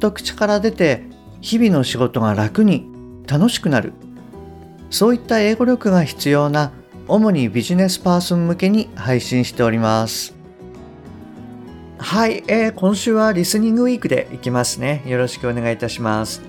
と口から出て日々の仕事が楽に楽しくなる。そういった英語力が必要な主にビジネスパーソン向けに配信しております。はい、えー、今週はリスニングウィークでいきますね。よろしくお願いいたします。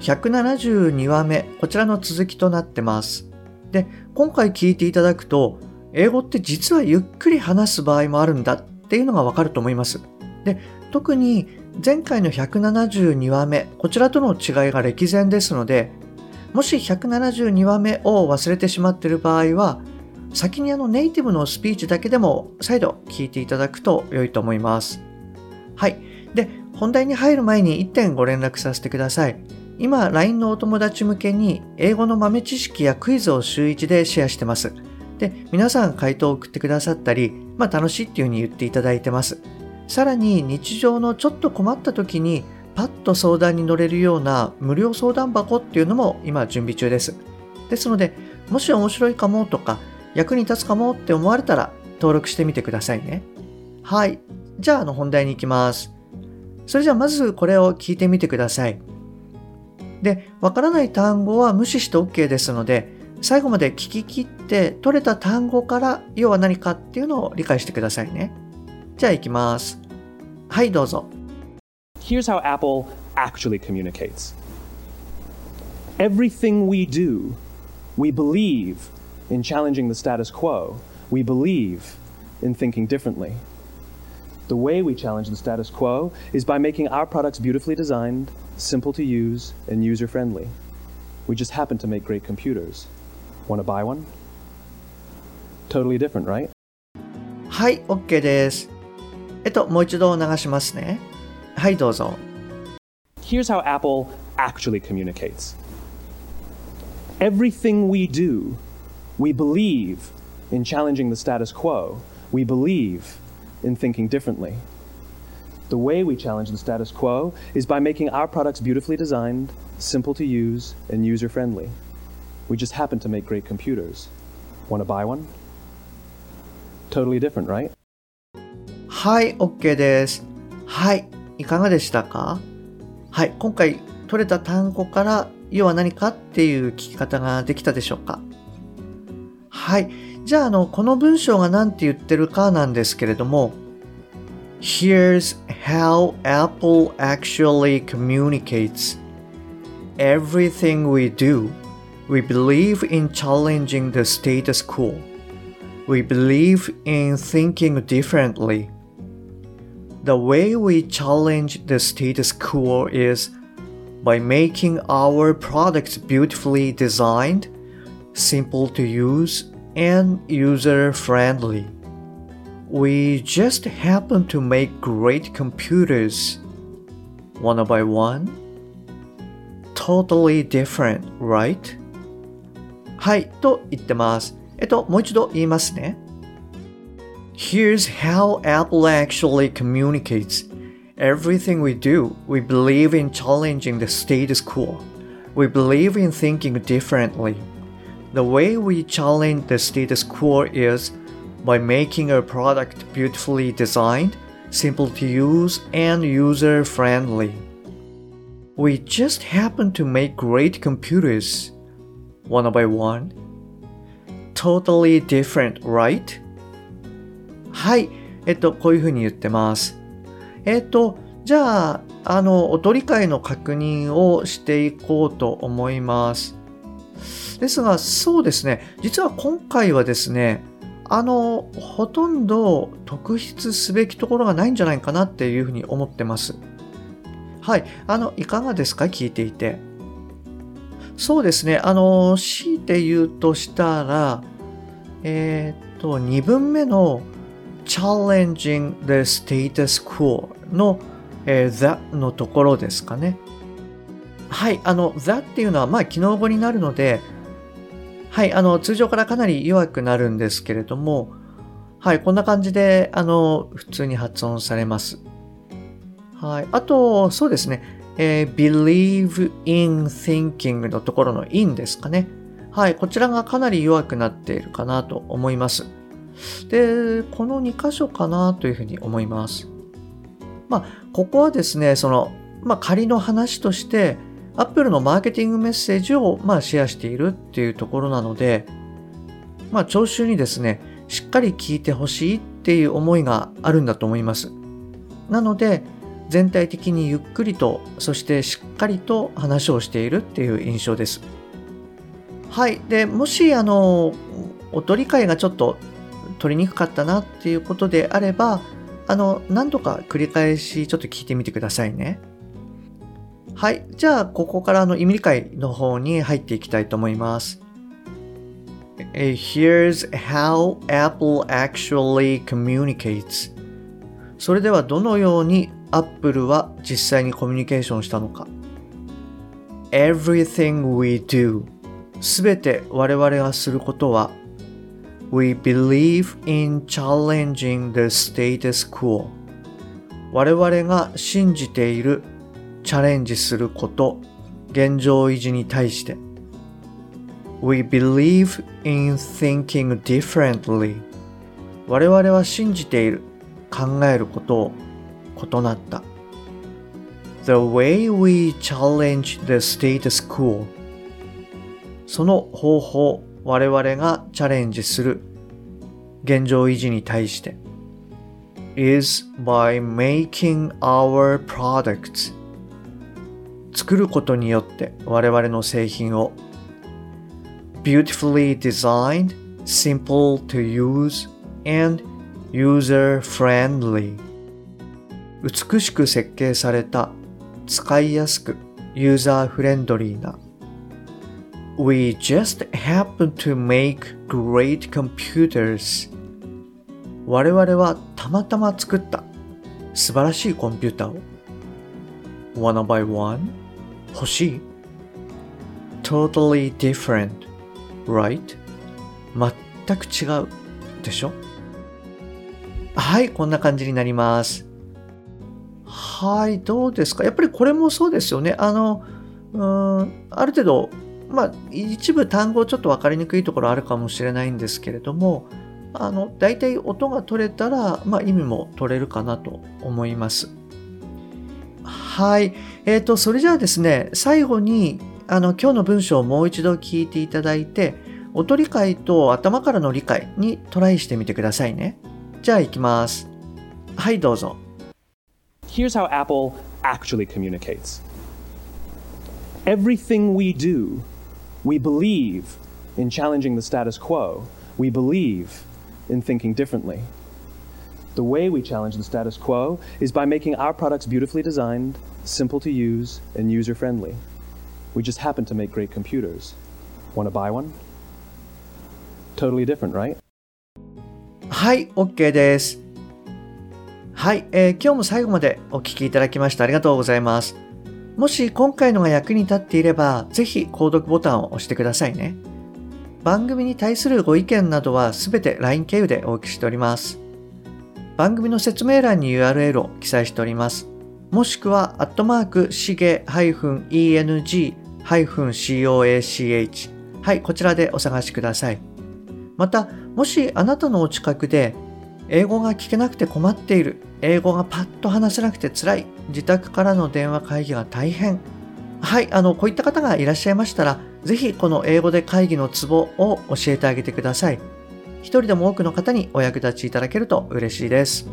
172話目こちらの続きとなってます。で今回聞いていただくと英語って実はゆっくり話す場合もあるんだっていうのがわかると思います。で特に前回の172話目こちらとの違いが歴然ですのでもし172話目を忘れてしまっている場合は先にあのネイティブのスピーチだけでも再度聞いていただくと良いと思います。はい。で本題に入る前に1点ご連絡させてください。今 LINE のお友達向けに英語の豆知識やクイズを週1でシェアしてます。で皆さん回答を送ってくださったり、まあ、楽しいっていう風に言っていただいてます。さらに日常のちょっと困った時にパッと相談に乗れるような無料相談箱っていうのも今準備中です。ですので、もし面白いかもとか役に立つかもって思われたら登録してみてくださいね。はい。じゃあ、あの本題に行きます。それじゃあまずこれを聞いてみてください。で、わからない単語は無視して OK ですので、最後まで聞き切って取れた単語から要は何かっていうのを理解してくださいね。じゃあ行きます。はい、どうぞ。Here's how Apple actually communicates. Everything we do, we believe in challenging the status quo. We believe in thinking differently. The way we challenge the status quo is by making our products beautifully designed, simple to use, and user friendly. We just happen to make great computers. Want to buy one? Totally different, right? はい、OK です。 えっと、もう一度流しますね。はい、どうぞ。Here's how Apple actually communicates. Everything we do, we believe in challenging the status quo. We believe in thinking differently. The way we challenge the status quo is by making our products beautifully designed, simple to use, and user friendly. We just happen to make great computers. Want to buy one? Totally different, right? はい、OK です。はい、いかがでしたかはい、今回取れた単語から要は何かっていう聞き方ができたでしょうかはい。じゃあ、あの、この文章が何て言ってるかなんですけれども Here's how Apple actually communicates. Everything we do, we believe in challenging the status quo. We believe in thinking differently. The way we challenge the status quo is by making our products beautifully designed, simple to use, and user friendly. We just happen to make great computers one by one. Totally different, right? はい、と言ってます。えっと、もう一度言いますね。 Here's how Apple actually communicates. Everything we do, we believe in challenging the status quo. We believe in thinking differently. The way we challenge the status quo is by making a product beautifully designed, simple to use, and user friendly. We just happen to make great computers, one by one. Totally different, right? はい。えっと、こういうふうに言ってます。えっと、じゃあ、あの、音理解の確認をしていこうと思います。ですが、そうですね。実は今回はですね、あの、ほとんど特筆すべきところがないんじゃないかなっていうふうに思ってます。はい。あの、いかがですか？聞いていて。そうですね。あの、強いて言うとしたら、えー、っと、2分目の challenging the status quo のえー、the のところですかね。はい、あの、the っていうのは、まあ、機能語になるので、はい、あの、通常からかなり弱くなるんですけれども、はい、こんな感じで、あの、普通に発音されます。はい、あと、そうですね、えー、believe in thinking のところの in ですかね。はい、こちらがかなり弱くなっているかなと思います。で、この2箇所かなというふうに思います。まあ、ここはですね、その、まあ、仮の話として、Apple のマーケティングメッセージを、まあ、シェアしているっていうところなので、まあ、聴衆にですね、しっかり聞いてほしいっていう思いがあるんだと思います。なので、全体的にゆっくりと、そしてしっかりと話をしているっていう印象です。はい。で、もし、あの、音理解がちょっと取りにくかったなっていうことであれば、あの、何度か繰り返しちょっと聞いてみてくださいね。はい。じゃあ、ここからの意味理解の方に入っていきたいと思います。Here's how Apple actually communicates. それではどのように Apple は実際にコミュニケーションしたのか。Everything we do すべて我々がすることは We believe in challenging the status quo 我々が信じているチャレンジすること、現状維持に対して We believe in thinking differently 我々は信じている考えることを異なった The way we challenge the status quo その方法、我々がチャレンジする現状維持に対して is by making our products 作ることによって我々の製品を beautifully designed, simple to use, and user-friendly 美しく設計された使いやすくユーザーフレンドリーな We just happen to make great computers 我々はたまたま作った素晴らしいコンピューターを One by one 欲しい Totally different right? 全く違うでしょ？はい、こんな感じになります。はい、どうですか？やっぱりこれもそうですよね。あの、うん、ある程度、まあ、一部単語ちょっと分かりにくいところあるかもしれないんですけれども、あの、大体音が取れたら、まあ、意味も取れるかなと思います。はい。えっ、ー、と、それじゃあですね、最後に、あの、今日の文章をもう一度聞いていただいて、音理解と頭からの理解にトライしてみてくださいね。じゃあ行きます。はい、どうぞ。Here's how Apple actually communicates. Everything we do, we believe in challenging the status quo. We believe in thinking differently. The way we challenge the status quo is by making our products beautifully designed, simple to use, and user friendly. We just happen to make great computers. Want to buy one? Totally different, right? はい、OK です。はい、えー、今日も最後までお聴きいただきましてありがとうございます。 もし今回のが役に立っていれば、ぜひ購読ボタンを押してくださいね。番組に対するご意見などはすべて LINE 経由でお受けしております。番組の説明欄に URL を記載しております。もしくは、アットマーク、しげ -eng-coach はい、こちらでお探しください。また、もしあなたのお近くで、英語が聞けなくて困っている、英語がパッと話せなくて辛い、自宅からの電話会議が大変。はい、あの、こういった方がいらっしゃいましたら、ぜひこの英語で会議のツボを教えてあげてください。一人でも多くの方にお役立ちいただけると嬉しいです。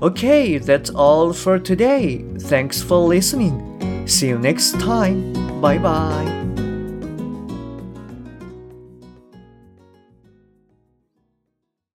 Okay, that's all for today. Thanks for listening. See you next time. Bye bye.